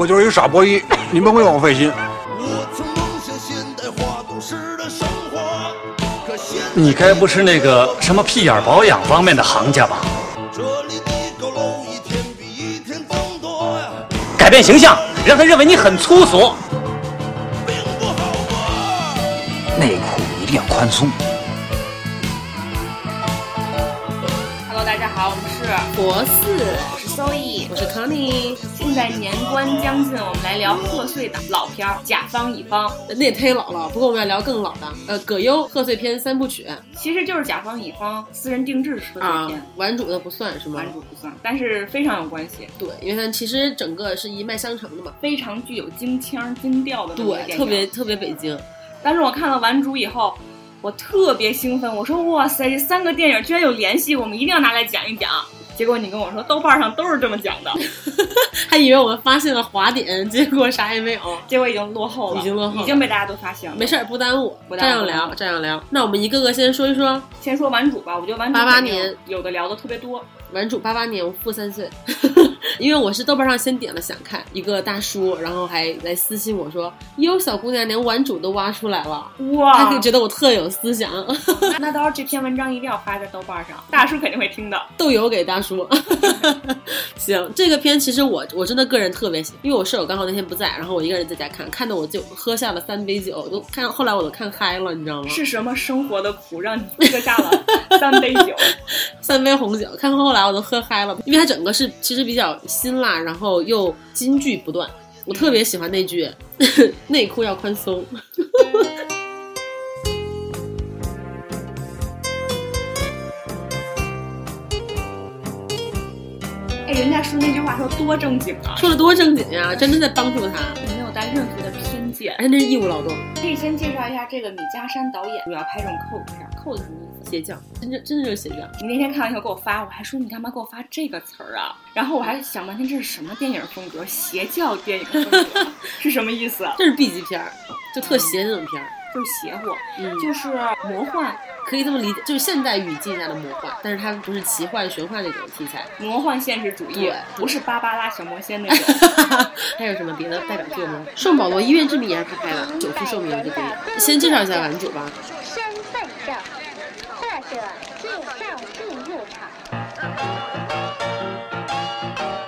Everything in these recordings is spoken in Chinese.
我就是一个傻波一，你们不用我费心。我曾梦想现代化都市的生活，可现你该不是那个什么屁眼保养方面的行家吧？这里的高楼一天比一天增多呀，改变形象，让他认为你很粗俗。并不好过。内裤一定要宽松。在年关将近，我们来聊贺岁档老片儿《甲方乙方》，那也忒老了。不过我们要聊更老的，呃，葛优贺岁片三部曲其实就是甲方乙方私人定制贺岁啊片，，顽主的不算是吗？男主不算，但是非常有关系，对，因为它其实整个是一脉相承的嘛。非常具有京腔京调的对，特别。特别北京。当时我看了《顽主》以后，我特别兴奋，我说哇塞，这三个电影居然有联系，我们一定要拿来讲一讲。结果你跟我说豆瓣上都是这么讲的，还以为我们发现了华点，结果啥也没有。结果已经落后了，已经落后了已经被大家都发现了。没事儿，不耽误，不耽误这样聊，这样聊。那我们一个个先说一说。先说顽主吧，我觉得顽主八八年有的聊的特别多。顽主八八年，我负三岁，因为我是豆瓣上先点了想看，一个大叔，然后还来私信我说：“哟，小姑娘连顽主都挖出来了。”哇，他就觉得我特有思想，那 那到时候这篇文章一定要发在豆瓣上，大叔肯定会听的。豆油给大叔。行，这个片其实我我真的个人特别喜，因为我舍友刚好那天不在，然后我一个人在家看，看的我就喝下了三杯酒，都看后来我都看嗨了，你知道吗？是什么生活的苦让你喝下了三杯酒？三杯红酒，看后来我都喝嗨了，因为它整个是其实比较辛辣，然后又金句不断，我特别喜欢那句 内裤要宽松。哎，人家说那句话说多正经啊，说的多正经呀，真的在帮助他，没有带任何的偏见。而且那是义务劳动，可以先介绍一下这个米家山导演，主要拍这种 cult 片。cult 什么邪教，真正真的就是邪教。你那天看完以后给我发，我还说你干嘛给我发这个词儿啊？然后我还想半天这是什么电影风格？邪教电影风格 是什么意思？这是 B 级片儿，就特邪那种片儿，就是邪乎，嗯，就是魔幻，可以这么理解，就是现代语境下的魔幻，但是它不是奇幻玄幻那种题材。魔幻现实主义对，不是芭芭拉小魔仙那种。还有什么别的代表作吗？《圣保罗医院之谜》也是他拍的，《久负盛名》这电影。先介绍一下顽主吧。身份证或者介绍进入场。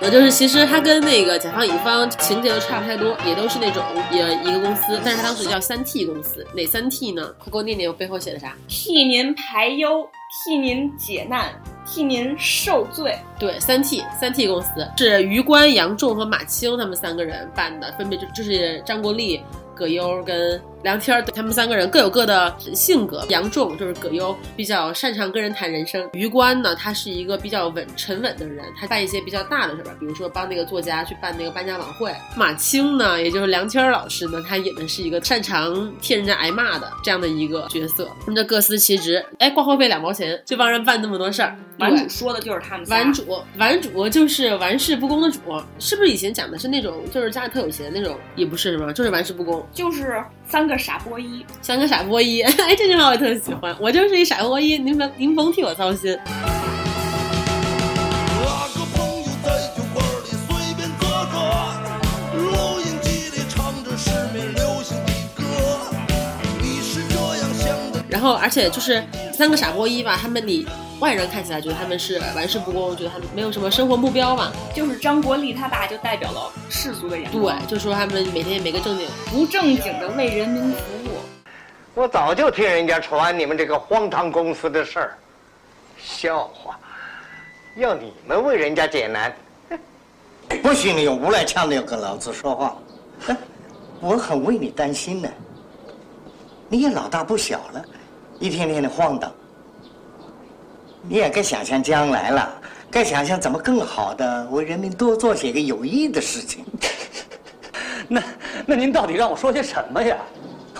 呃，就是其实他跟那个甲方乙方情节都差不太多，也都是那种也一个公司，但是他当时叫三 T 公司，哪三 T 呢？快给我念念我背后写的啥？替您排忧，替您解难，替您受罪。对，三 T 三 T 公司是于官、杨仲和马青他们三个人办的，分别就就是张国立、葛优跟梁天儿，他们三个人各有各的性格。杨仲就是葛优，比较擅长跟人谈人生；于官呢，他是一个比较稳沉稳的人，他办一些比较大的事儿，比如说帮那个作家去办那个颁奖晚会。马青呢，也就是梁天儿老师呢，他演的是一个擅长替人家挨骂的这样的一个角色。他们这各司其职，哎，挂号费两毛钱就帮人办那么多事儿。顽对主说的就是他们仨。顽主，玩主就是玩世不恭的主，是不是以前讲的是那种就是家里特有钱那种？也不是是吧？就是玩世不恭，就是三个傻波一。三个傻波一。哎，这句话我特喜欢，我就是一傻波一，您甭您甭替我操心。那个朋友在酒馆里随便坐坐，录音机里唱着市面流行的歌。你是这样想的，然后，而且就是三个傻波一吧，他们你外人看起来觉得他们是玩世不恭，觉得他们没有什么生活目标嘛？就是张国立他爸就代表了世俗的眼光，对，就说他们每天也没个正经。不正经的为人民服务。我早就听人家传你们这个荒唐公司的事儿，笑话，要你们为人家解难，不许你用无赖腔调跟老子说话。哎，我很为你担心呢。你也老大不小了，一天天的晃荡，你也该想想将来了，该想想怎么更好的为人民多做些个有益的事情。那那您到底让我说些什么呀？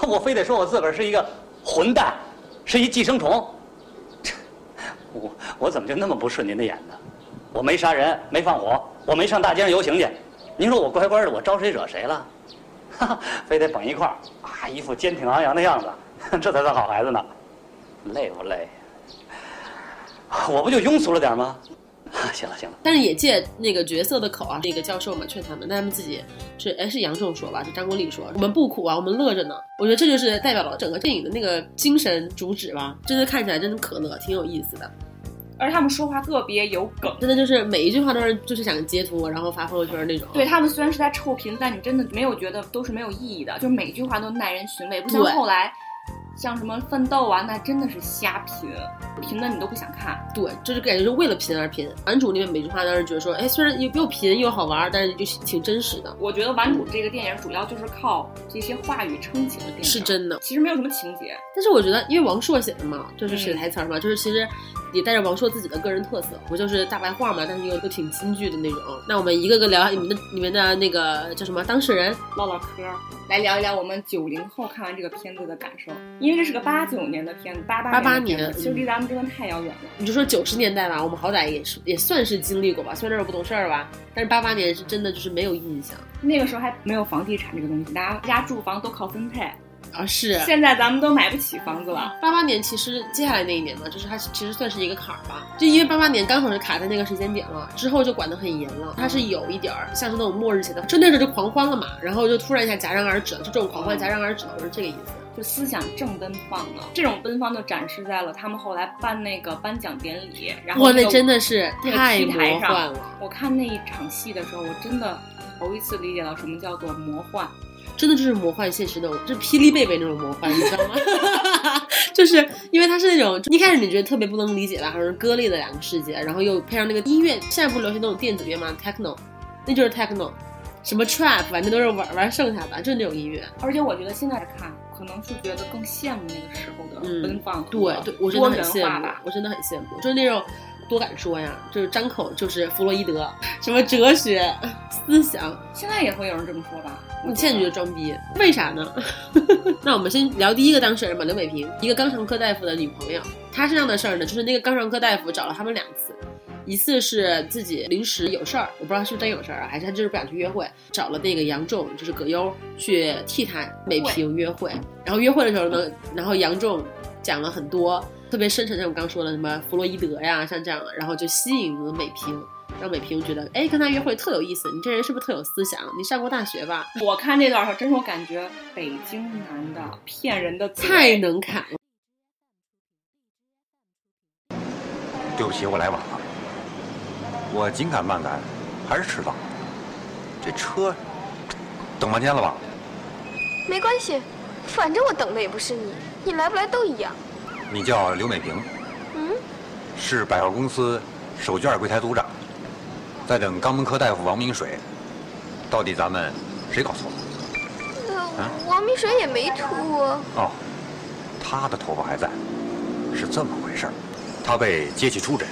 我非得说我自个儿是一个混蛋，是一寄生虫。我我怎么就那么不顺您的眼呢？我没杀人，没放火，我没上大街上游行去。您说我乖乖的，我招谁惹谁了？哈，非得绑一块儿啊，一副坚挺昂扬的样子，这才算好孩子呢。累不累？我不就庸俗了点吗？行了行了，但是也借那个角色的口啊，那个教授嘛劝他们，但他们自己是哎是杨仲说吧，是张国立说，我们不苦啊，我们乐着呢。我觉得这就是代表了整个电影的那个精神主旨吧，真的看起来真的可乐，挺有意思的。而他们说话特别有梗。真的就是每一句话都是就是想截图，然后发朋友圈那种。对他们虽然是在臭贫，但你真的没有觉得都是没有意义的，就是每句话都耐人寻味，不像后来，像什么奋斗啊，那真的是瞎拼，拼的你都不想看。对，就是感觉是为了拼而拼。男主里面每句话当时觉得说，哎，虽然又又贫又好玩，但是就挺真实的，我觉得《顽主》这个电影主要就是靠这些话语撑起的电影，是真的。其实没有什么情节。但是我觉得，因为王朔写的嘛，就是写嗯台词儿嘛，就是其实也带着王朔自己的个人特色，不就是大白话嘛，但是又又挺京剧的那种。那我们一个个聊你们的你们的那个叫什么当事人，唠唠嗑儿，来聊一聊我们九零后看完这个片子的感受。因为这是个八九年的片子，八八88年的片子，年其实离咱们真的太遥远了。你就说九十年代吧，我们好歹也是也算是经历过吧，虽然那时候不懂事儿吧，但是八八年是真的就是没有印象那个时候还没有房地产这个东西，大家家住房都靠分配。啊。是现在咱们都买不起房子了。八八年，其实接下来那一年嘛，就是它其实算是一个坎儿吧，就因为八八年刚好是卡在那个时间点了，之后就管得很严了。它是有一点儿像是那种末日写的，就那时候就狂欢了嘛，然后就突然一下戛然而止了，就这种狂欢戛然而止了，我是这个意思。就思想正奔放了，这种奔放就展示在了他们后来办那个颁奖典礼，然后哇，那个那真的是太魔幻了，我看那一场戏的时候，我真的头一次理解到什么叫做魔幻。真的就是魔幻现实那种，就是霹雳贝贝那种魔幻，你知道吗？就是因为它是那种一开始你觉得特别不能理解吧，好像是割裂的两个世界，然后又配上那个音乐，现在不是流行那种电子乐吗？techno，那就是 techno，什么 trap，反正都是玩玩剩下的，就是那种音乐。而且我觉得现在看，可能是觉得更羡慕那个时候的嗯奔放和对对，我真的很羡慕吧，。我真的很羡慕，就是那种多敢说呀，就是张口就是弗洛伊德，什么哲学思想，现在也会有人这么说吧？你现在觉得装逼，为啥呢？那我们先聊第一个当事人吧，刘美萍，一个肛肠科大夫的女朋友。她身上的事儿呢，就是那个肛肠科大夫找了他们两次，一次是自己临时有事儿，我不知道是真有事儿啊，还是他就是不想去约会，找了那个杨仲，就是葛优去替他美平约会。然后约会的时候呢，然后杨仲讲了很多特别深沉，像我刚说的什么弗洛伊德呀，像这样的，然后就吸引了美萍。让美萍觉得，哎，跟他约会特有意思。你这人是不是特有思想？你上过大学吧？我看这段的时候，真是我感觉北京男的骗人的太能侃了。对不起，我来晚了。我紧赶慢赶，还是迟到。这车等半天了吧？没关系，反正我等的也不是你，你来不来都一样。你叫刘美萍，嗯，是百货公司手绢柜台组长，在等肛门科大夫王明水。到底咱们谁搞错了？王明水也没秃啊。哦，他的头发还在，是这么回事儿。他被接去出诊，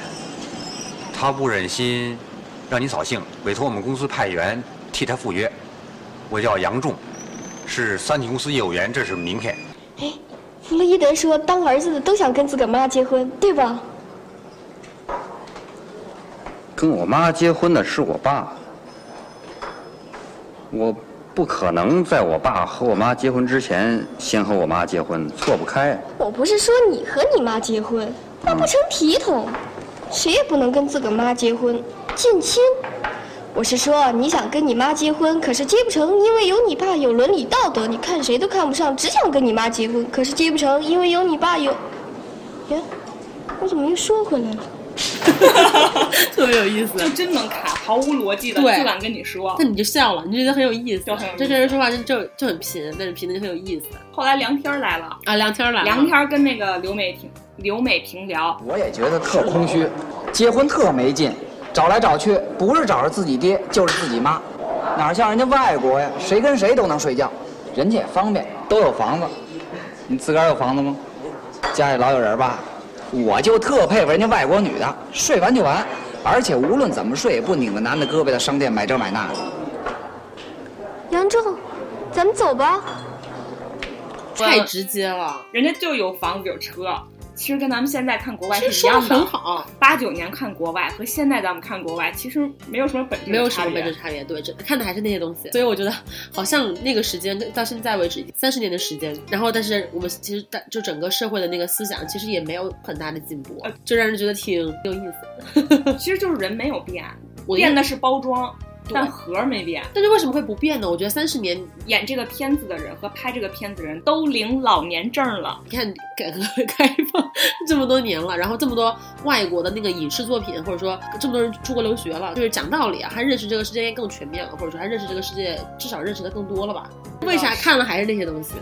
他不忍心让你扫兴，委托我们公司派员替他赴约。我叫杨仲，是三体公司业务员，这是名片。哎，弗洛伊德说，当儿子的都想跟自个儿妈结婚，对吧？跟我妈结婚的是我爸，我不可能在我爸和我妈结婚之前先和我妈结婚，错不开。我不是说你和你妈结婚，那不成体统，谁也不能跟自个儿妈结婚，近亲。我是说，你想跟你妈结婚，可是结不成，因为有你爸有伦理道德，你看谁都看不上，只想跟你妈结婚，可是结不成，因为有你爸有。耶，我怎么又说回来了？特别有意思，就真能侃，毫无逻辑的，对就敢跟你说。那你就笑了，你就觉得很有意思。就很有意思这些人说话就就就很贫，但是贫的就很有意思后来梁天来了，啊。梁天来了，梁天跟那个刘美萍刘美萍聊，我也觉得特空虚，结婚特没劲，找来找去不是找着自己爹就是自己妈，哪像人家外国呀，谁跟谁都能睡觉，人家也方便，都有房子。你自个儿有房子吗？家里老有人吧？我就特佩服人家外国女的，睡完就完，而且无论怎么睡也不拧着男的胳膊在商店买这买那的。杨正，咱们走吧。太直接了。人家就有房子有车，其实跟咱们现在看国外是一样的。很好，八九年看国外和现在咱们看国外其实没有什么本质的没有什么差别本质差别，对，这看的还是那些东西。所以我觉得，好像那个时间到现在为止三十年的时间，然后但是我们其实大就整个社会的那个思想其实也没有很大的进步，就让人觉得挺有意思。其实就是人没有变，我变的是包装，对但核没变。但是为什么会不变呢？我觉得三十年，演这个片子的人和拍这个片子的人都领老年证了。你看改革开放这么多年了，然后这么多外国的那个影视作品，或者说这么多人出国留学了，就是讲道理啊，他认识这个世界更全面了，或者说他认识这个世界至少认识的更多了吧？为啥看了还是那些东西？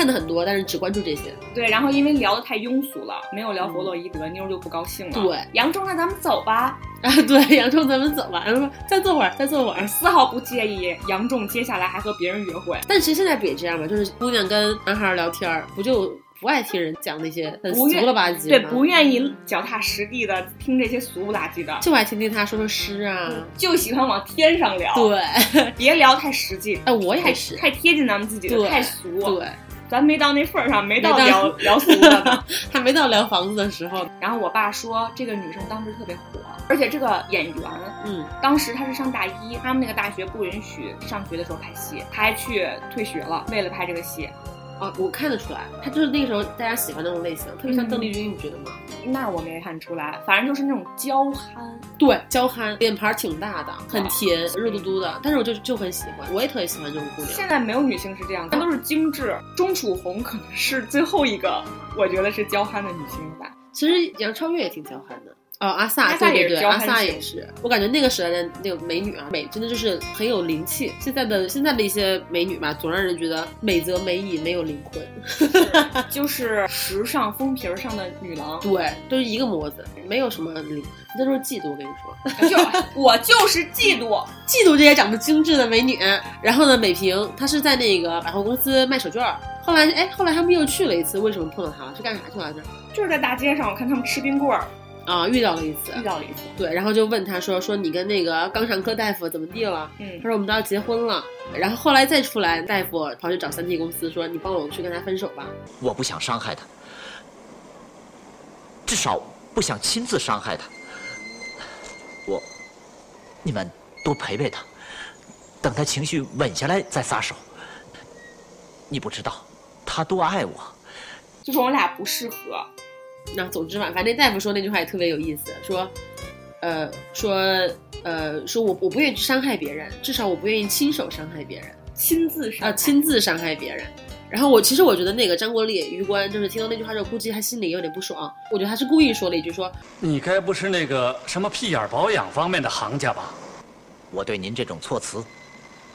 看的很多，但是只关注这些。对，然后因为聊的太庸俗了，没有聊弗洛伊德，妞就不高兴了。对，杨忠，那咱们走吧。啊，对，杨仲，咱们走吧。然后说再坐会儿，再坐会儿，丝毫不介意杨仲接下来还和别人约会。但其实现在不也这样吗？就是姑娘跟男孩聊天儿，不就不爱听人讲那些很俗了吧唧对，不愿意脚踏实地的听这些俗不拉几的，就爱听听他说说诗啊。就喜欢往天上聊。对，别聊太实际。哎，我也是，太贴近咱们自己的，太俗。对，咱没到那份儿上，没到聊 聊俗的呢。还没到聊房子的时候。然后我爸说，这个女生当时特别火，而且这个演员，嗯，当时她是上大一，他们那个大学不允许上学的时候拍戏，她还去退学了，为了拍这个戏。啊，我看得出来，他就是那个时候大家喜欢那种类型，特别像邓丽君，你觉得吗？那我没看出来，反正就是那种娇憨。对，娇憨，脸盘儿挺大的，很甜，肉嘟嘟的。但是我就就很喜欢，我也特别喜欢这种姑娘。现在没有女性是这样的，都是精致。钟楚红可能是最后一个，我觉得是娇憨的女性吧。其实杨超越也挺娇憨的。哦，阿萨，阿萨对对对，阿也是娇憨型萨也是。我感觉那个时代的那个美女啊，美真的就是很有灵气。现在的现在的一些美女吧，总让人觉得美则美矣，没有灵魂。就是时尚封皮儿上的女郎，对，都是一个模子，没有什么灵。这都是嫉妒，我跟你说。就 我就是嫉妒，嫉妒这些长得精致的美女。然后呢，美萍她是在那个百货公司卖手绢儿。后来，哎，后来他们又去了一次，为什么碰到她了？是干啥去了？这？就是在大街上，我看他们吃冰棍儿，啊，遇到了一次，遇到了一次。对，然后就问他说：“说你跟那个肛肠科大夫怎么地了？”嗯他说我们都要结婚了。然后后来再出来，大夫跑去找三 T 公司说：“你帮我去跟他分手吧。我不想伤害他，至少不想亲自伤害他。我，你们多陪陪他，等他情绪稳下来再撒手。你不知道他多爱我。就是我俩不适合。”那总之嘛，反正大夫说那句话也特别有意思，说，呃，说，呃，说我我不愿意去伤害别人，至少我不愿意亲手伤害别人，亲自伤啊，亲自伤害别人。然后我其实我觉得那个张国立余官就是听到那句话之后，估计他心里有点不爽。我觉得他是故意说了一句说，你该不是那个什么屁眼保养方面的行家吧？我对您这种措辞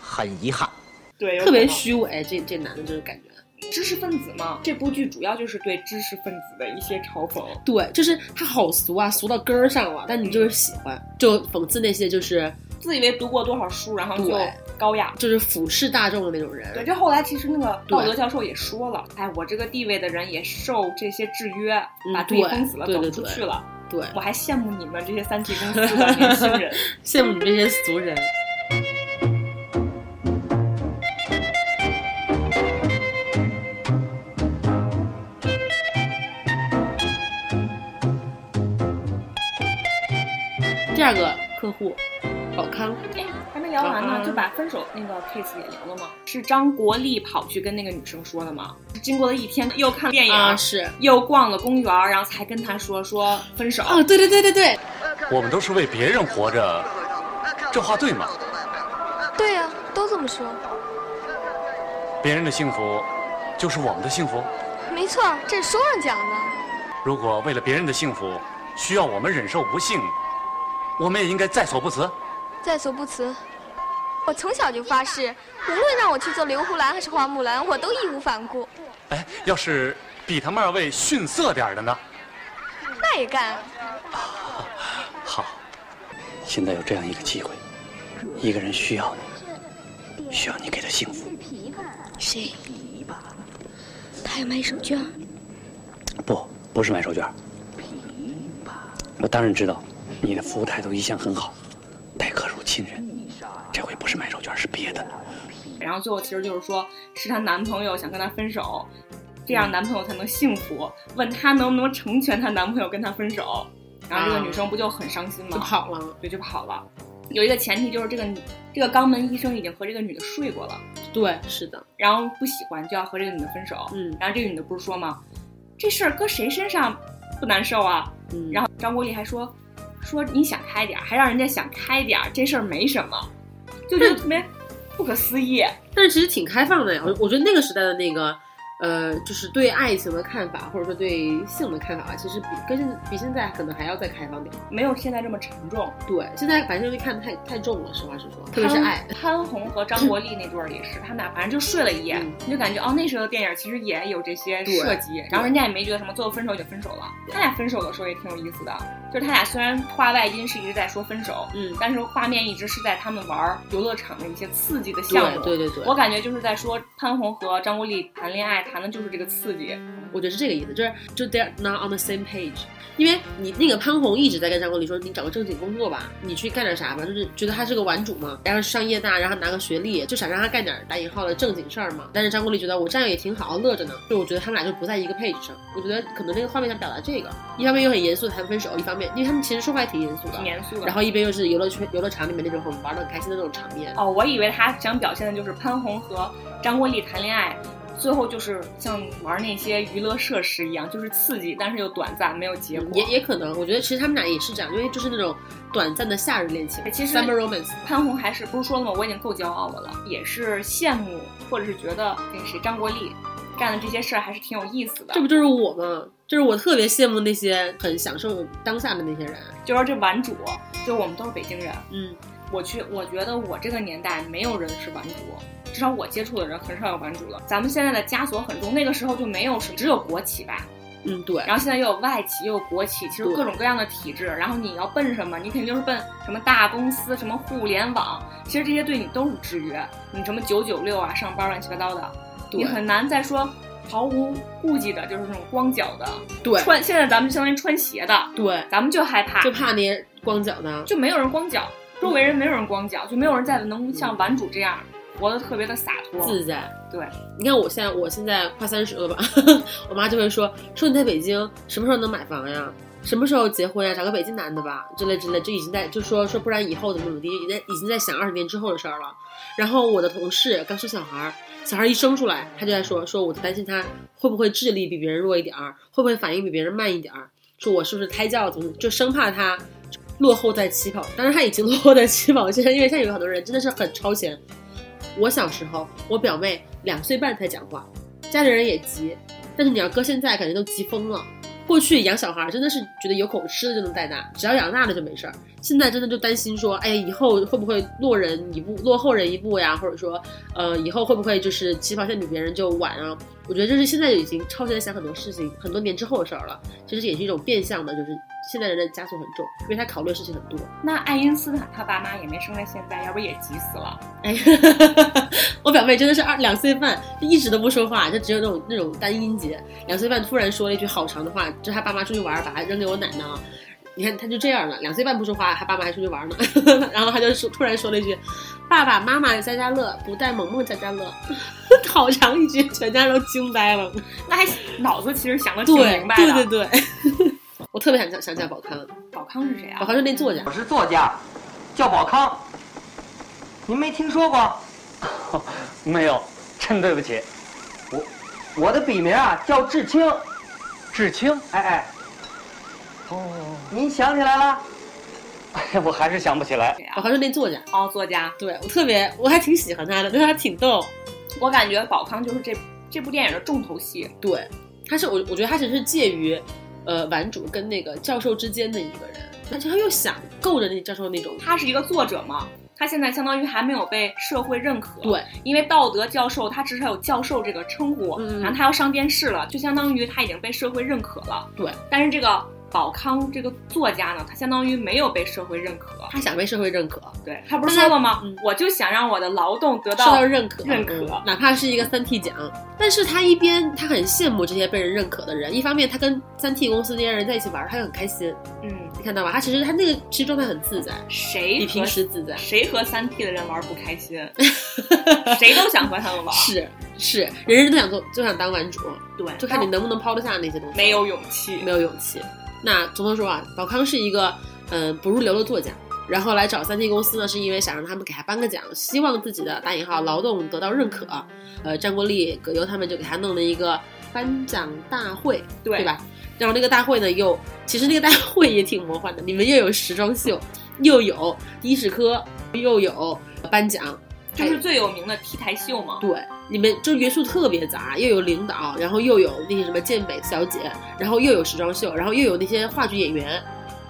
很遗憾。对，特别虚伪，这这男的就是感觉。知识分子嘛，这部剧主要就是对知识分子的一些嘲讽。对，就是他好俗啊，俗到根儿上了，但你就是喜欢，就讽刺那些就是自以为读过多少书，然后就高雅，就是俯视大众的那种人。对，这后来其实那个道德教授也说了，哎，我这个地位的人也受这些制约，嗯把自己对封死了，走不出去了。对，我还羡慕你们这些三 T 公司的年轻人，羡慕你们这些俗人。二个客户，宝康。哎，还没聊完呢，就把分手那个 case 也聊了吗？是张国立跑去跟那个女生说的吗？经过了一天，又看电影，啊是又逛了公园，然后才跟他说说分手。哦，对对对对对，我们都是为别人活着，这话对吗？对呀、都这么说。别人的幸福，就是我们的幸福。没错，这是书上讲的。如果为了别人的幸福，需要我们忍受不幸，我们也应该在所不辞。在所不辞。我从小就发誓，无论让我去做刘胡兰还是花木兰，我都义无反顾。哎，要是比他们二位逊色点儿的呢？那也干。好，现在有这样一个机会，一个人需要你，需要你给他幸福。谁？他要买手绢。不，不是买手绢。我当然知道，你的服务态度一向很好，待客如亲人。这回不是买手绢，是别的。然后最后其实就是说，是她男朋友想跟她分手，这样男朋友才能幸福，问她能不能成全她男朋友跟她分手，然后这个女生不就很伤心吗？就跑了，对，就跑了。有一个前提就是这个这个肛门医生已经和这个女的睡过了，对，是的，然后不喜欢就要和这个女的分手，嗯，然后这个女的不是说吗？这事儿搁谁身上不难受啊？嗯，然后张国立还说说你想开点儿，还让人家想开点儿，这事儿没什么，就觉得特别不可思议。但是其实挺开放的呀，我我觉得那个时代的那个。呃，就是对爱情的看法，或者说对性的看法吧，其实比跟现比现在可能还要再开放点，没有现在这么沉重。对，现在反正就看太太重了，实话实说，特别是爱。潘虹和张国立那对儿也是，他们俩反正就睡了一夜，你就感觉哦，那时候的电影其实也有这些设计，然后人家也没觉得什么，最后分手就分手了。他俩分手的时候也挺有意思的，就是他俩虽然话外音是一直在说分手，嗯，但是画面一直是在他们玩游乐场的一些刺激的项目。对对对，我感觉就是在说潘虹和张国立谈恋爱，谈的就是这个刺激。我觉得是这个意思，就是就 they're not on the same page。因为你那个潘虹一直在跟张国立说，你找个正经工作吧，你去干点啥吧，就是觉得他是个玩主嘛，然后上夜大，然后拿个学历，就想让他干点打引号的正经事儿嘛。但是张国立觉得我这样也挺好，乐着呢。就我觉得他们俩就不在一个 page 上。我觉得可能那个画面想表达这个，一方面又很严肃谈分手，一方面因为他们其实说话也挺严肃的，挺严肃的。然后一边又是游乐圈、游乐场里面那种很玩的很开心的那种场面。哦，我以为他想表现的就是潘虹和张国立谈恋爱。最后就是像玩那些娱乐设施一样，就是刺激，但是又短暂，没有结果。也也可能，我觉得其实他们俩也是这样，因为就是那种短暂的夏日恋情。其实 summer romance，潘虹还是不是说了吗？我已经够骄傲的了，也是羡慕或者是觉得那个谁张国立干的这些事儿还是挺有意思的。这不就是我吗？就是我特别羡慕那些很享受当下的那些人。就说这玩主，就我们都是北京人，嗯，我去，我觉得我这个年代没有人是玩主。至少我接触的人很少有玩主了。咱们现在的枷锁很重，那个时候就没有什么，只有国企吧。嗯，对。然后现在又有外企，又有国企，其实各种各样的体制。然后你要奔什么？你肯定就是奔什么大公司，什么互联网。其实这些对你都是制约。你什么九九六啊，上班乱七八糟的，你很难再说毫无顾忌的，就是那种光脚的。对。穿现在咱们相当于穿鞋的。对。咱们就害怕，就怕那些光脚的，就没有人光脚，周围人没有人光脚，就没有人再能像玩主这样。活得特别的洒脱自在，对，你看我现在我现在快三十了吧，我妈就会说说你在北京什么时候能买房呀？什么时候结婚呀？找个北京男的吧，之类之类，就已经在就说说不然以后怎么怎么地，已经在已经在想二十年之后的事儿了。然后我的同事刚生小孩，小孩一生出来，他就在说说我担心他会不会智力比别人弱一点儿，会不会反应比别人慢一点儿，说我是不是胎教怎么就生怕他落后在起跑，当然他已经 落后在起跑线，因为现在有很多人真的是很超前。我小时候，我表妹两岁半才讲话，家里人也急，但是你要搁现在，感觉都急疯了。过去养小孩真的是觉得有口吃的就能带大，只要养大了就没事儿。现在真的就担心说，哎呀，以后会不会落人一步，落后人一步呀？或者说，呃，以后会不会就是起跑线比别人就晚啊？我觉得这是现在就已经超前想很多事情，很多年之后的事儿了。其实也是一种变相的，就是现在人的枷锁很重，因为他考虑的事情很多。那爱因斯坦他爸妈也没生在现在，要不也急死了。哎，我表妹真的是二两岁半，就一直都不说话，就只有那种那种单音节。两岁半突然说了一句好长的话，就他爸妈出去玩，把他扔给我奶奶。你看他就这样了，两岁半不说话，他爸妈还出去玩呢。然后他就说突然说了一句：“爸爸妈妈家家乐，不带萌萌家家乐。”好长一句，全家都惊呆了。那还脑子其实想的挺明白的。对对对，我特别想想想叫宝康。宝康是谁啊？宝康是那作家。我是作家，叫宝康。您没听说过？没有，真对不起。我我的笔名啊叫志清。志清？哎哎。哦，您想起来了？哎，我还是想不起来。宝康是那作家。哦，作家。对我特别，我还挺喜欢他的，对他挺逗。我感觉宝康就是这这部电影的重头戏。对，他是我我觉得他只是介于，呃，玩主跟那个教授之间的一个人，而且他又想够着那教授那种。他是一个作者嘛，他现在相当于还没有被社会认可。对，因为道德教授他至少有教授这个称呼，嗯、然后他要上电视了，就相当于他已经被社会认可了。对，但是这个。宝康这个作家呢，他相当于没有被社会认可，他想被社会认可，对他不是说了吗？我就想让我的劳动得到认可，认可，哪怕是一个三 T 奖。但是他一边他很羡慕这些被人认可的人，一方面他跟三 T 公司那些人在一起玩，他又很开心。嗯，你看到吧？他其实他那个其实状态很自在，谁比平时自在？谁和三 T 的人玩不开心？谁都想和他们玩。是，是人人都想做，就想当玩主，对就看你能不能抛得下那些东西。没有勇气，没有勇气。那总的说啊，宝康是一个嗯、呃不入流的作家，然后来找三 T 公司呢，是因为想让他们给他颁个奖，希望自己的打引号劳动得到认可。呃，张国立、葛优他们就给他弄了一个颁奖大会，对吧？然后那个大会呢，又其实那个大会也挺魔幻的，你们又有时装秀，又有的士科，又有颁奖，就是最有名的 T 台秀嘛。对，里面就元素特别杂，又有领导，然后又有那些什么健美小姐，然后又有时装秀，然后又有那些话剧演员，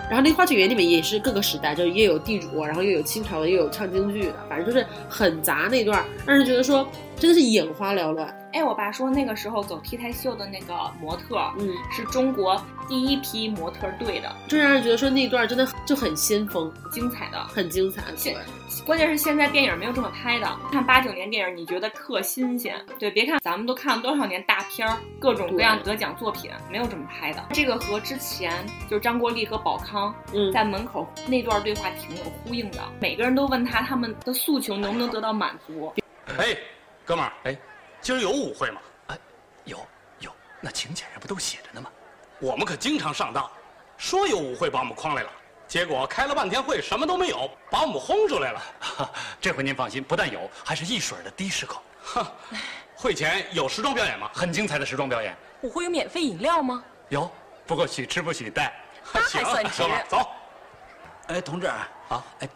然后那话剧演员里面也是各个时代，就是也有地主，然后又有清朝的，又有唱京剧的，反正就是很杂那段，让人觉得说真的是眼花缭乱。哎，我爸说那个时候走 T 台秀的那个模特，嗯，是中国第一批模特队的，就让人觉得说那段真的就很先锋，精彩的，很精彩。对，关键是现在电影没有这么拍的。看八九年电影，你觉得特新鲜。对，别看咱们都看了多少年大片儿，各种各样得奖作品，没有这么拍的。这个和之前就是张国立和宝康嗯在门口那段对话挺有呼应的。每个人都问他他们的诉求能不能得到满足。哎，哥们儿，哎，今儿有舞会吗？哎，有有，那请柬上不都写着呢吗？我们可经常上当，说有舞会把我们诓来了，结果开了半天会什么都没有，把我们轰出来了。这回您放心，不但有，还是一水儿的的士口。哼，会前有时装表演吗？很精彩的时装表演。舞会有免费饮料吗？有，不过许吃不许带。那还算值走。哎，同志啊，哎，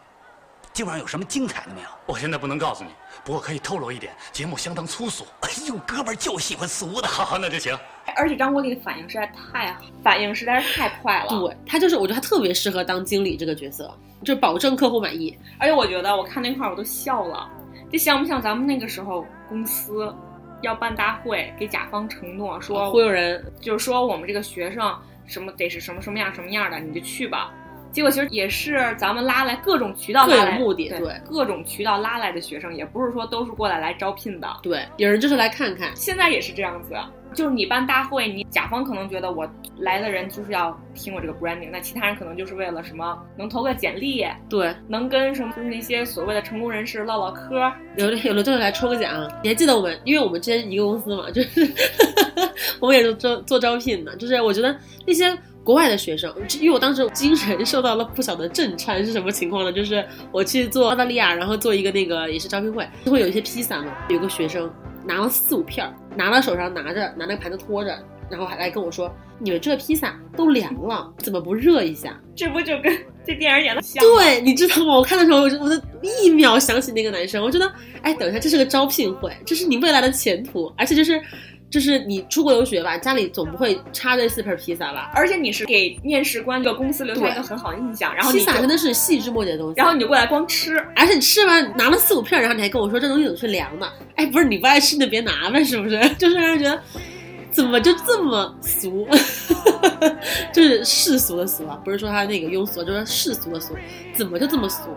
今晚有什么精彩的没有？我现在不能告诉你，不过可以透露一点，节目相当粗俗。哎呦，哥们儿就喜欢俗的。好，那就行。而且张国立的反应实在太好反应实在是太快了。对他就是，我觉得他特别适合当经理这个角色，就是保证客户满意。而且我觉得我看那块儿我都笑了，这像不像咱们那个时候公司要办大会，给甲方承诺说忽悠人，就是说我们这个学生什么得是什么什么样什么样的，你就去吧。结果其实也是咱们拉来各种渠道拉来，各有目的，对对各种渠道拉来的学生，也不是说都是过来来招聘的。对，有人就是来看看。现在也是这样子，就是你办大会，你甲方可能觉得我来的人就是要听我这个 branding，那其他人可能就是为了什么能投个简历，对，能跟什么就是那些所谓的成功人士唠唠嗑。有的有的就是来抽个奖。你还记得我们，因为我们之前一个公司嘛，就是 我们也是做做招聘的，就是我觉得那些。国外的学生，因为我当时精神受到了不小的震颤，是什么情况呢？就是我去做澳大利亚，然后做一个那个也是招聘会，就会有一些披萨嘛。有个学生拿了四五片，拿到手上拿着，拿那个盘子托着，然后还来跟我说：“你们这披萨都凉了，怎么不热一下？”这不就跟这电影演的像？对，你知道吗？我看的时候，我就我就一秒想起那个男生，我觉得，哎，等一下，这是个招聘会，这是你未来的前途，而且就是。就是你出国留学吧，家里总不会插这四片披萨吧？而且你是给面试官这个公司留下一个很好的印象，然后披萨真的是细枝末节的东西，然后你就过来光吃，而且你吃完拿了四五片，然后你还跟我说这东西怎么是凉的？哎，不是你不爱吃你就别拿呗，是不是？就是让人觉得怎么就这么俗，就是世俗的俗啊，不是说他那个庸俗，就是世俗的俗，怎么就这么俗？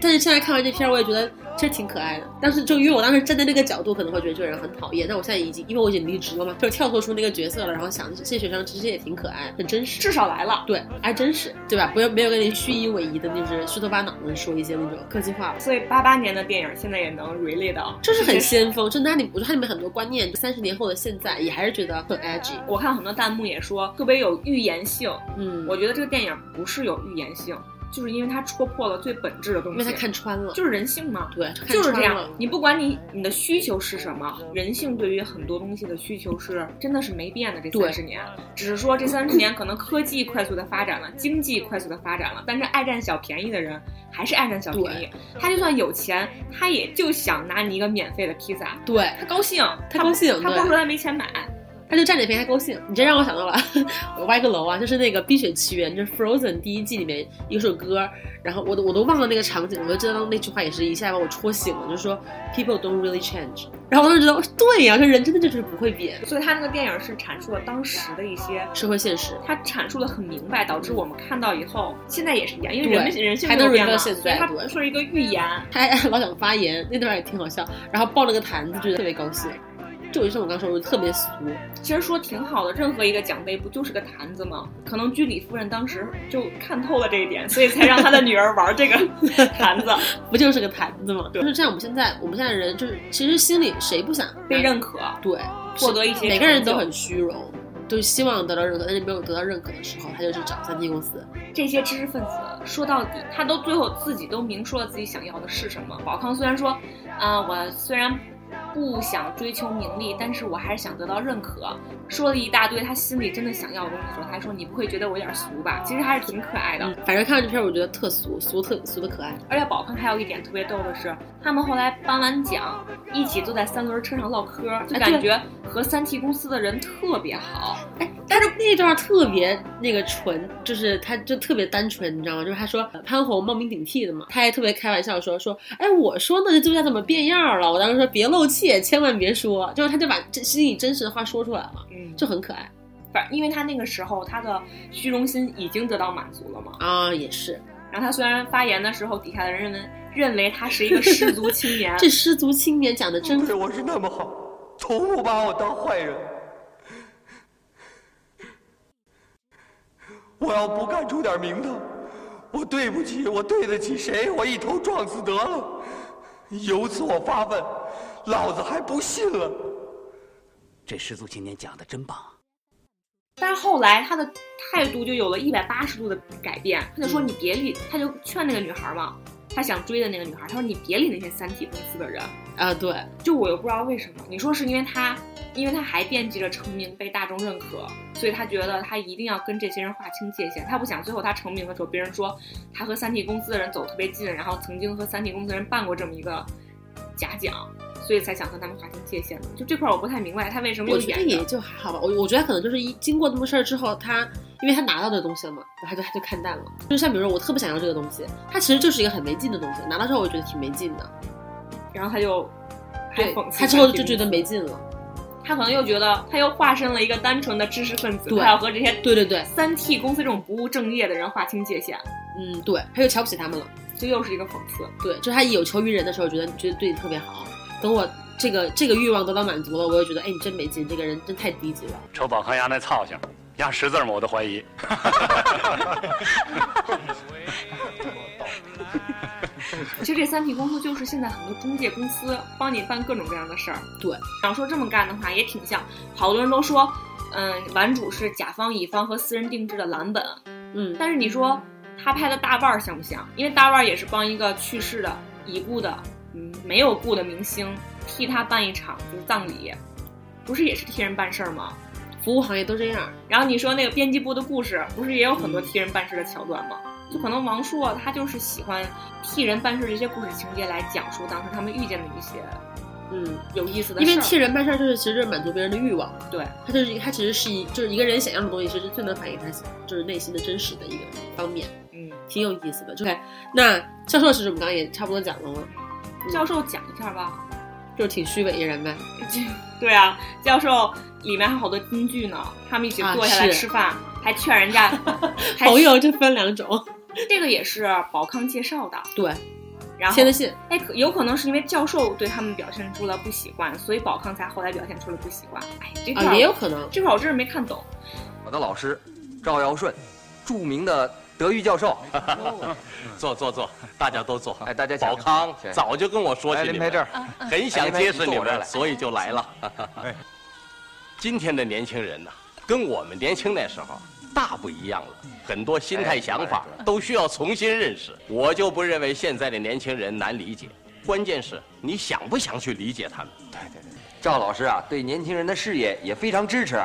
但是现在看完这片，我也觉得其实挺可爱的。但是就因为我当时站在那个角度，可能会觉得这个人很讨厌。但我现在已经，因为我已经离职了嘛，就跳脱出那个角色了，然后想这些学生其实也挺可爱，很真实，至少来了，对，还真实，对吧？不要没有跟你虚以委蛇的，就是虚头巴脑的说一些那种客气话。所以八八年的电影现在也能 relate 到，就是很先锋。就那里，我觉得它里面很多观念，三十年后的现在也还是觉得很 edgy。我看很多弹幕也说特别有预言性，嗯，我觉得这个电影不是有预言性。就是因为它戳破了最本质的东西，因为它看穿了，就是人性嘛，对，就是这样。你不管你你的需求是什么，人性对于很多东西的需求是真的是没变的。这三十年，只是说这三十年可能科技快速的发展了，经济快速的发展了，但是爱占小便宜的人还是爱占小便宜。他就算有钱，他也就想拿你一个免费的披萨，对他高兴，他高兴，他不是说他没钱买。他就占点便宜还高兴，你这让我想到了，我歪个楼啊，就是那个《冰雪奇缘》，就是 Frozen 第一季里面一首歌，然后我都我都忘了那个场景，我就知道那句话也是一下把我戳醒了，就是说 People don't really change。然后我当时觉得对呀，这人真的就是不会变。所以他那个电影是阐述了当时的一些社会现实，他阐述的很明白，导致我们看到以后，现在也是一样，因为人人性还能变到现在，他说是一个预言，他还老想发言，那段也挺好笑，然后抱了个坛子，觉得特别高兴。就像我刚说我，特别俗。其实说挺好的，任何一个奖杯不就是个坛子吗？可能居里夫人当时就看透了这一点，所以才让她的女儿玩这个 坛子，不就是个坛子吗？就是像我们现在，我们现在人就是其实心里谁不想被认可？对，获得一些每个人都很虚荣。就希望得到认可，但是没有得到认可的时候，他就去找三 T 公司。这些知识分子说到底，他都最后自己都明说了自己想要的是什么。宝康虽然说，啊，我虽然。不想追求名利，但是我还是想得到认可。说了一大堆他心里真的想要的东西的时候，他还说：“你不会觉得我有点俗吧？”其实还是挺可爱的。反正看到这片，我觉得特俗，俗特俗的可爱。而且宝康还有一点特别逗的是，他们后来颁完奖，一起坐在三轮车上唠嗑，就感觉和三 T 公司的人特别好。哎，但是那段特别那个纯，就是他就特别单纯，你知道吗？就是他说潘虹冒名顶替的嘛，他还特别开玩笑说说：“哎，我说呢，这作家怎么变样了？”我当时说：“别漏气。”千万别说，就是他就把这心里真实的话说出来了，嗯，就很可爱。反因为他那个时候他的虚荣心已经得到满足了嘛。啊，也是。然后他虽然发言的时候，底下的人认为认为他是一个失足青年。这失足青年讲的真对我是那么好，从不把我当坏人。我要不干出点名堂，我对不起，我对得起谁？我一头撞死得了。由此我发愤。老子还不信了！这失足青年讲的真棒。但是后来他的态度就有了一百八十度的改变，他就说：“你别理。”他就劝那个女孩嘛，他想追的那个女孩，他说：“你别理那些三体公司的人。”啊，对，就我又不知道为什么。你说是因为他，因为他还惦记着成名被大众认可，所以他觉得他一定要跟这些人划清界限。他不想最后他成名的时候，别人说他和三体公司的人走特别近，然后曾经和三体公司的人办过这么一个假奖。所以才想和他们划清界限的，就这块我不太明白他为什么。我觉得也就还好吧，我我觉得可能就是一经过那么事儿之后，他因为他拿到这东西了嘛，他就他就看淡了。就像比如说我特别想要这个东西，它其实就是一个很没劲的东西，拿到之后我觉得挺没劲的，然后他就，对，他之后就觉得没劲了，他可能又觉得他又化身了一个单纯的知识分子，他要和这些对对对三 T 公司这种不务正业的人划清界限。嗯，对，他又瞧不起他们了，这又是一个讽刺。对，就是他有求于人的时候，觉得觉得对你特别好，等我。这个这个欲望得到满足了，我也觉得，哎，你真没劲，这个人真太低级了。瞅宝康丫那操性，压识字吗？我都怀疑。其实这三体公司就是现在很多中介公司帮你办各种各样的事儿。对，要说这么干的话，也挺像。好多人都说，嗯，玩主是甲方乙方和私人定制的蓝本。嗯，但是你说他拍的大腕儿像不像？因为大腕儿也是帮一个去世的已故的。嗯，没有雇的明星替他办一场就是葬礼，不是也是替人办事儿吗？服务行业都这样。然后你说那个编辑部的故事，不是也有很多替人办事的桥段吗？就可能王朔他就是喜欢替人办事这些故事情节来讲述当时他们遇见的一些嗯有意思的。因为替人办事就是其实就是满足别人的欲望，对他就是他其实是一就是一个人想要的东西，其实最能反映他就是内心的真实的一个方面。嗯，挺有意思的。OK，那教授其实我们刚刚也差不多讲了吗？教授讲一下吧，就是挺虚伪一人呗。对啊，教授里面还好多金句呢，他们一起坐下来吃饭，还劝人家 朋友就分两种。这个也是宝康介绍的，对，然后签的信。哎，有可能是因为教授对他们表现出了不习惯，所以宝康才后来表现出了不习惯。哎，这块也有可能，这块我真是没看懂。我的老师赵尧舜，著名的。德育教授，坐坐坐，大家都坐。哎，大家宝康早就跟我说起你们，很想结识你们，所以就来了。今天的年轻人呐，跟我们年轻那时候大不一样了，很多心态想法都需要重新认识。我就不认为现在的年轻人难理解，关键是你想不想去理解他们。对对对，赵老师啊，对年轻人的事业也非常支持。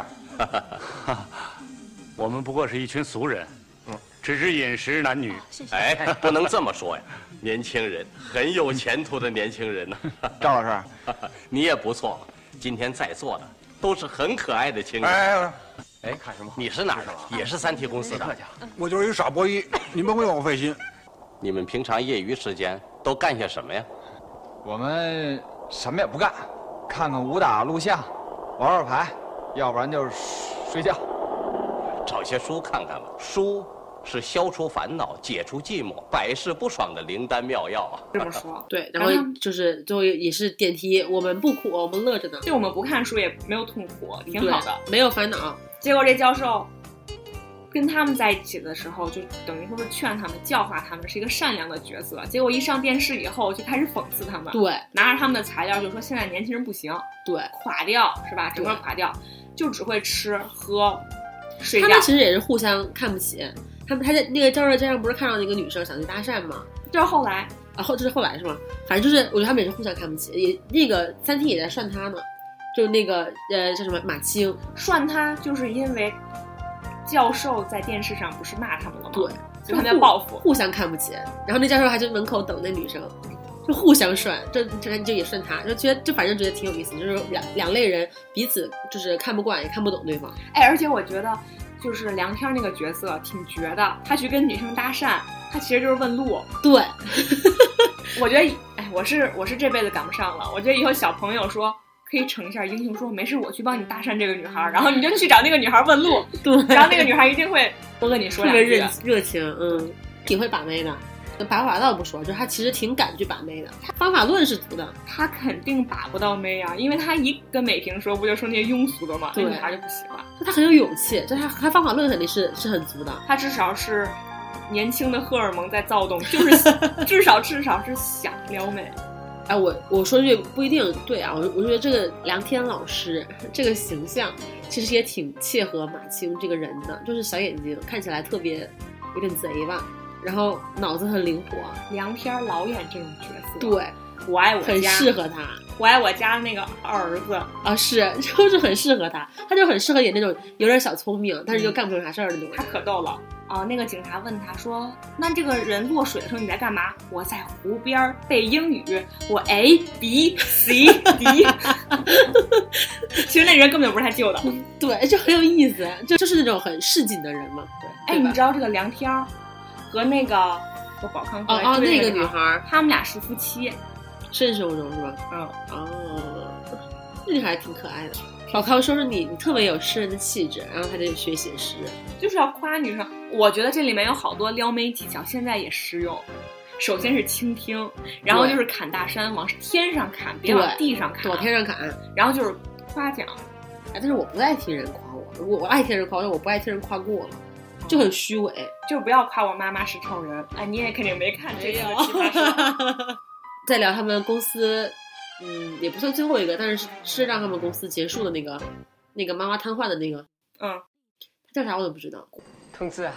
我们不过是一群俗人。只是饮食男女，哎，不能这么说呀！年轻人很有前途的年轻人呢。赵老师，你也不错。今天在座的都是很可爱的青年。哎，哎，看什么？你是哪儿的？也是三体公司的。我就是一傻波一，你们不用费心。你们平常业余时间都干些什么呀？我们什么也不干，看看武打录像，玩玩牌，要不然就是睡觉，找些书看看吧。书。是消除烦恼、解除寂寞、百事不爽的灵丹妙药啊！这么说，对，然后就是最后也是点题，我们不苦，我们乐着呢。就我们不看书，也没有痛苦，挺好的，没有烦恼。结果这教授跟他们在一起的时候，就等于说是劝他们、教化他们，是一个善良的角色。结果一上电视以后，就开始讽刺他们，对，拿着他们的材料就说现在年轻人不行，对，垮掉是吧？整个垮掉，就只会吃喝睡觉。他们其实也是互相看不起。他们他在那个教授街上不是看到那个女生想去搭讪吗？就是后来啊，后就是后来是吗？反正就是我觉得他们也是互相看不起，也那个餐厅也在涮他呢，就那个呃叫什么马青涮他，就是因为教授在电视上不是骂他们了吗？对，就他们要报复，互相看不起。然后那教授还在门口等那女生，就互相涮，这这就也涮他，就觉得就反正觉得挺有意思，就是两两类人彼此就是看不惯也看不懂对方。哎，而且我觉得。就是梁天那个角色挺绝的，他去跟女生搭讪，他其实就是问路。对，我觉得，哎，我是我是这辈子赶不上了。我觉得以后小朋友说可以逞一下英雄，说没事，我去帮你搭讪这个女孩，然后你就去找那个女孩问路。对，然后那个女孩一定会多跟你说两句。热热情，嗯，挺会把妹的。把法倒不说，就他其实挺敢去把妹的。他方法论是足的，他肯定把不到妹啊，因为他一跟美萍说，不就说那些庸俗的吗？对，女孩就不喜欢。就他很有勇气，就他他方法论肯定是是很足的。他至少是年轻的荷尔蒙在躁动，就是 至少至少是想撩妹。哎，我我说句不一定对啊，我我觉得这个梁天老师这个形象其实也挺切合马青这个人的，就是小眼睛，看起来特别有点贼吧。然后脑子很灵活，梁天老演这种角色。对，我爱我家很适合他。我爱我家那个二儿子啊，是 就是很适合他，他就很适合演那种有点小聪明，但是又干不成啥事儿的那种。他可逗了啊！那个警察问他说：“那这个人落水的时候你在干嘛？”我在湖边背英语，我 A B C D。其实那人根本就不是他救的。对，就很有意思，就就是那种很市井的人嘛。对，哎，你知道这个梁天儿？和那个和宝康哦哦，那个女孩，他们俩是夫妻，现实生活中是吧？嗯哦，那女孩挺可爱的。宝康说说你，你特别有诗人的气质，然后他就学写诗，就是要夸女生。我觉得这里面有好多撩妹技巧，现在也实用。首先是倾听，然后就是砍大山，往天上砍，别往地上砍，往天上砍。然后就是夸奖，哎，但是我不爱听人夸我，我我爱听人夸，但我不爱听人夸过了。就很虚伪，就不要夸我妈妈是超人。哎，你也肯定没看这个。再聊他们公司，嗯，也不算最后一个，但是是让他们公司结束的那个，那个妈妈瘫痪的那个。嗯，他叫啥我都不知道。同志啊，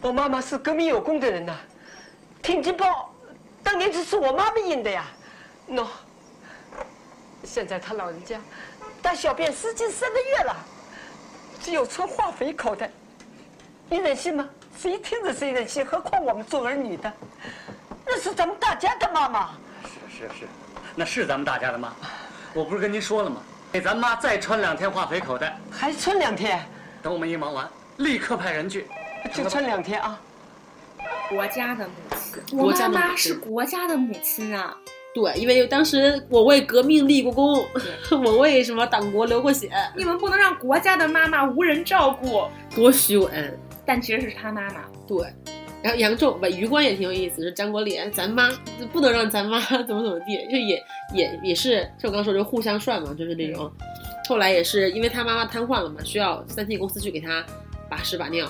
我妈妈是革命有功的人呐，《挺进报》当年就是我妈妈印的呀。喏，现在他老人家大小便失禁三个月了，只有存化肥口袋。你忍心吗？谁听着谁忍心？何况我们做儿女的，那是咱们大家的妈妈。是是是，那是咱们大家的妈。我不是跟您说了吗？给咱妈再穿两天化肥口袋。还穿两天？等我们一忙完，立刻派人去。就穿两天啊。国家的母亲，我妈妈是国家的母亲啊。对，因为当时我为革命立过功，我为什么党国流过血。你们不能让国家的妈妈无人照顾，多虚伪。但其实是他妈妈。对，然后杨仲把余光也挺有意思，是张国立，咱妈不能让咱妈 怎么怎么地，就也也也是，就我刚说就互相涮嘛，就是那种。后来也是因为他妈妈瘫痪了嘛，需要三 T 公司去给他把屎把尿，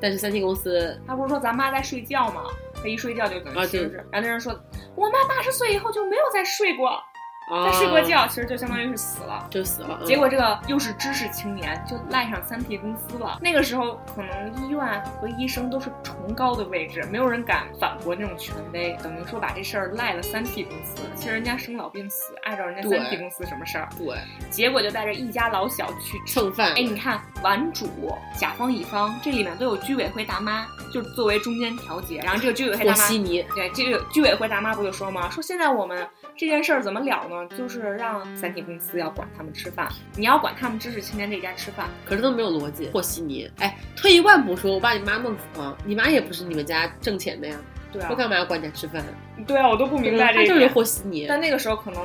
但是三 T 公司他不是说咱妈在睡觉吗？他一睡觉就等于是，然后那人说，我妈八十岁以后就没有再睡过。在睡过觉，其实就相当于是死了，就死了。结果这个又是知识青年，就赖上三 T 公司了。那个时候，可能医院和医生都是崇高的位置，没有人敢反驳那种权威，等于说把这事儿赖了三 T 公司。其实人家生老病死，碍着人家三 T 公司什么事儿？对。结果就带着一家老小去蹭饭。哎，你看顽主、甲方、乙方这里面都有居委会大妈，就作为中间调节。然后这个居委会大妈，对，这个居委会大妈不就说吗？说现在我们这件事儿怎么了呢？就是让三体公司要管他们吃饭，你要管他们知识青年这家吃饭，可是都没有逻辑。和稀泥，哎，退一万步说，我把你妈弄死了，你妈也不是你们家挣钱的呀，对啊，我干嘛要管你家吃饭？对啊，我都不明白这个。他就是和稀泥。但那个时候可能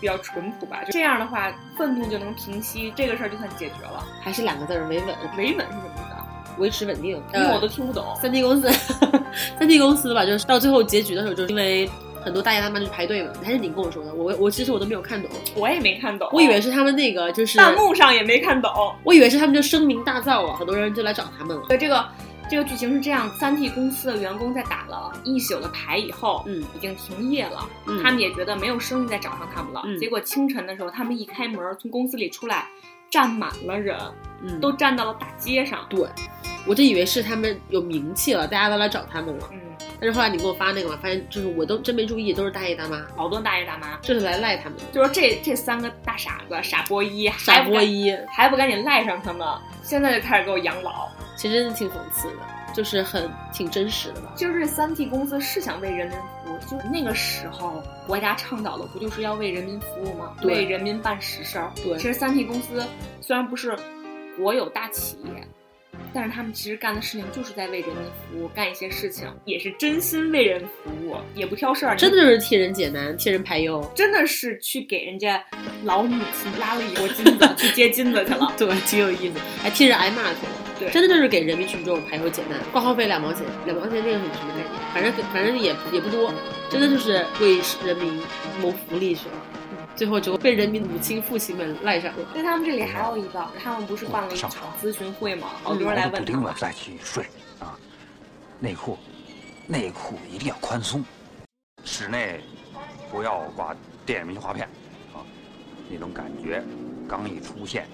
比较淳朴吧，就这样的话，愤怒就能平息，这个事儿就算解决了。还是两个字儿，维稳。维稳是什么意思？维持稳定，因为我都听不懂。三 D 公司，三 D 公司吧，就是到最后结局的时候，就是因为很多大爷大妈去排队嘛，还是你跟我说的，我我其实我都没有看懂，我也没看懂，我以为是他们那个就是弹幕上也没看懂，我以为是他们就声名大噪啊，很多人就来找他们了。对这个。这个剧情是这样：三 T 公司的员工在打了一宿的牌以后，嗯，已经停业了。嗯，他们也觉得没有生意再找上他们了。嗯，结果清晨的时候，他们一开门，从公司里出来，站满了人，嗯，都站到了大街上。对，我就以为是他们有名气了，大家都来找他们了。嗯，但是后来你给我发那个嘛，发现就是我都真没注意，都是大爷大妈，好多大爷大妈，就是来赖他们。就说这这三个大傻子、傻波一、傻波一还不赶紧赖上他们，现在就开始给我养老，其实真的挺讽刺的。就是很挺真实的吧，就是三 T 公司是想为人民服务，就那个时候国家倡导的不就是要为人民服务吗？为人民办实事儿。对，其实三 T 公司虽然不是国有大企业，但是他们其实干的事情就是在为人民服务，干一些事情也是真心为人服务，也不挑事儿，真的就是替人解难、替人排忧，真的是去给人家老母亲拉了一锅金子，去接金子去了，对，挺有意思，还替人挨骂去了。对，真的就是给人民群众排忧解难，挂号费两毛钱，两毛钱那个是什么概念？反正反正也也不多，真的就是为人民谋福利去了。最后就被人民母亲父亲们赖上了。在他们这里还有一个，他们不是办了一场咨询会吗？好多人来问他。补丁了再去睡啊，内裤，内裤一定要宽松，室内不要挂电影明信画片啊，那种感觉刚一出现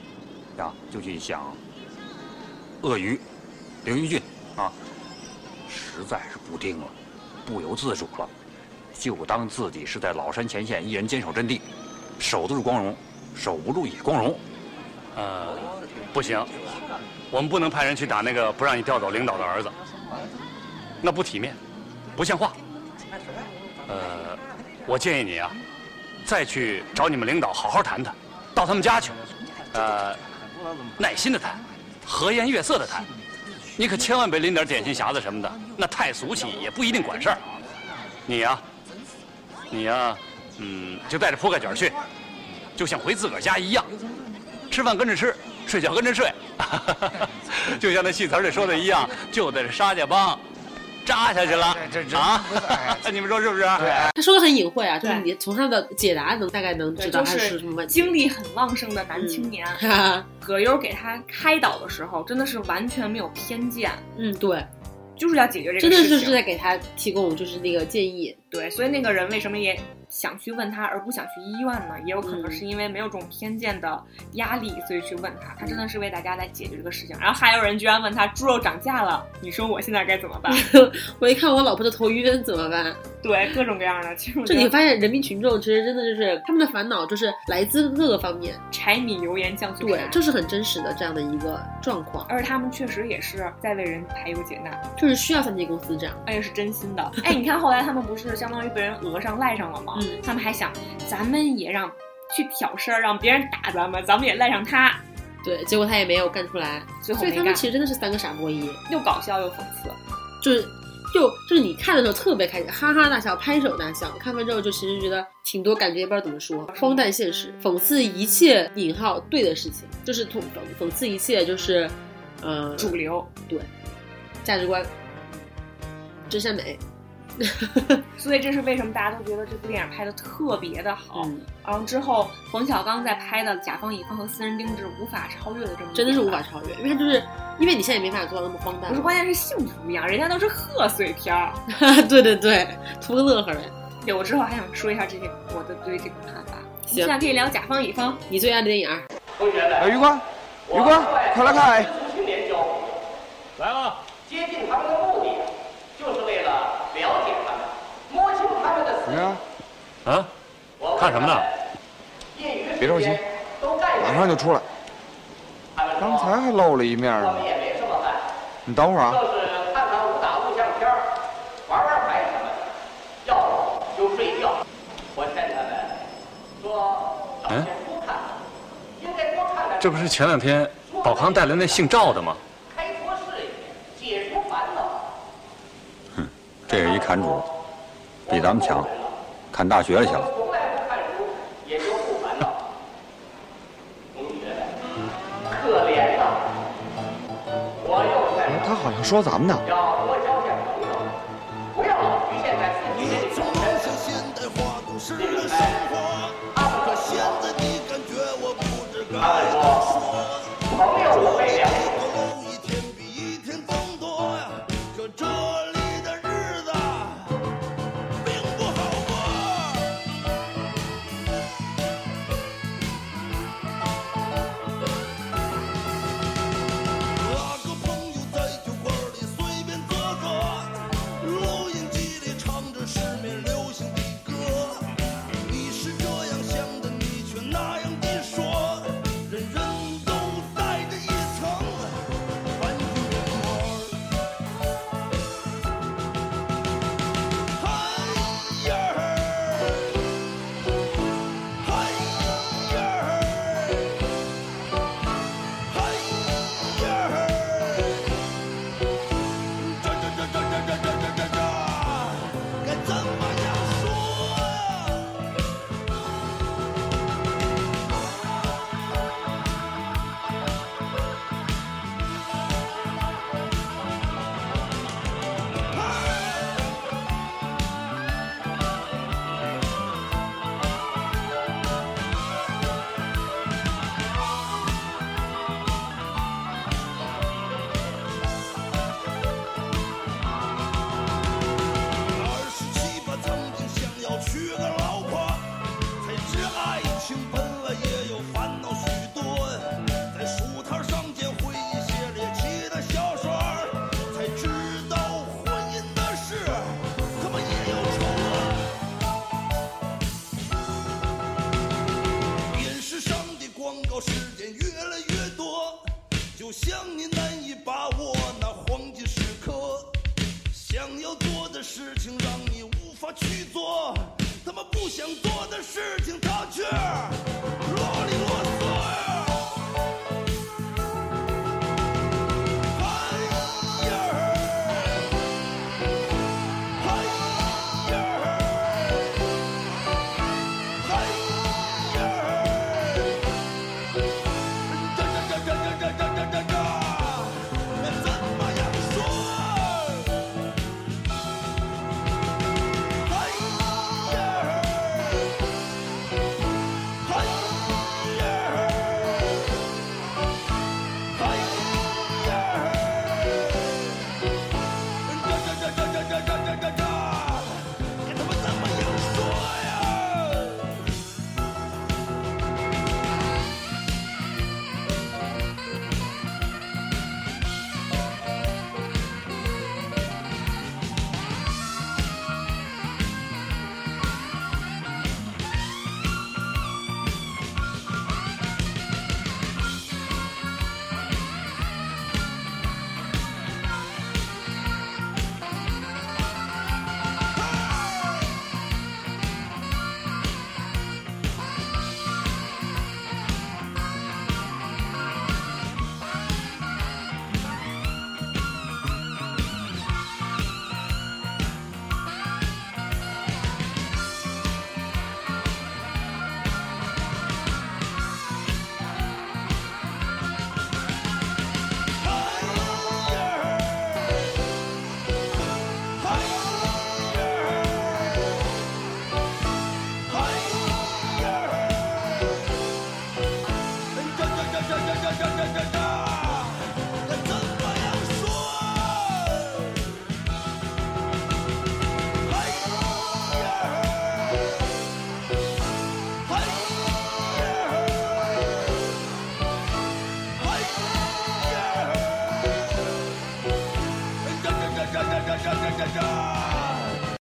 啊，就去想。鳄鱼，刘玉俊啊，实在是不听了，不由自主了，就当自己是在老山前线一人坚守阵地，守得住光荣，守不住也光荣。呃，不行，我们不能派人去打那个不让你调走领导的儿子，那不体面，不像话。呃，我建议你啊，再去找你们领导好好谈谈，到他们家去，呃，耐心的谈。和颜悦色的谈，你可千万别拎点点心匣子什么的，那太俗气，也不一定管事儿。你呀，你呀，嗯，就带着铺盖卷去，就像回自个儿家一样，吃饭跟着吃，睡觉跟着睡，就像那戏词里说的一样，就在这沙家浜。扎下去了啊！你们说是不是？对他说的很隐晦啊，就是你从他的解答能大概能知道他是什么问题。精力很旺盛的男青年，葛优给他开导的时候，真的是完全没有偏见。嗯，对，就是要解决这个事情，真的就是在给他提供就是那个建议。对，所以那个人为什么也？想去问他，而不想去医院呢，也有可能是因为没有这种偏见的压力，所以去问他。他真的是为大家来解决这个事情。然后还有人居然问他，猪肉涨价了，你说我现在该怎么办？我一看我老婆的头晕怎么办？对，各种各样的。其实这你发现人民群众其实真的就是他们的烦恼，就是来自各个方面，柴米油盐酱醋对，这是很真实的这样的一个状况。而他们确实也是在为人排忧解难，就是需要三 T 公司这样，而且是真心的。哎，你看后来他们不是相当于被人讹上赖上了吗？嗯，他们还想。咱们也让去挑事儿，让别人打咱们，咱们也赖上他。对，结果他也没有干出来，最后所以他们其实真的是三个傻波一，又搞笑又讽刺，就是就就是你看的时候特别开心，哈哈大笑，拍手大笑。看完之后就其实觉得挺多感觉，也不知道怎么说，荒诞现实，讽刺一切引号对的事情，就是讽讽刺一切就是呃主流对价值观，真善美。所以这是为什么大家都觉得这部电影拍的特别的好。嗯、然后之后冯小刚在拍的《甲方乙方》和《私人定制》无法超越的这么真的是无法超越，因为他就是因为你现在也没法做到那么荒诞。不是，关键是幸福不一样，人家都是贺岁片儿。对对对，图个乐呵呗。对，我之后还想说一下这些我的对这个看法。行，现在可以聊《甲方乙方》，你最爱的电影。同学们，哎，余光，余光，快来看！来了。接近他们的目的，就是为了了解他们。摸清他们的怎么样？啊？看什么呢？别着急，马上就出来。刚才还露了一面呢。你等会儿啊。就是看看武打录像片玩玩牌什么的，要不就睡觉。我劝他们说，早先多看，应该多看看。这不是前两天宝康带来那姓赵的吗？开拓视野，解除烦恼。哼，这是一砍主。比咱们强，看大学去了。从来不看书也就不烦恼同学可怜呐我又在他好像说咱们呢。要多交点朋友不要老局限在自己的生活可现在你感觉我。不知该说朋友我没了去做他们不想做的事情，他却。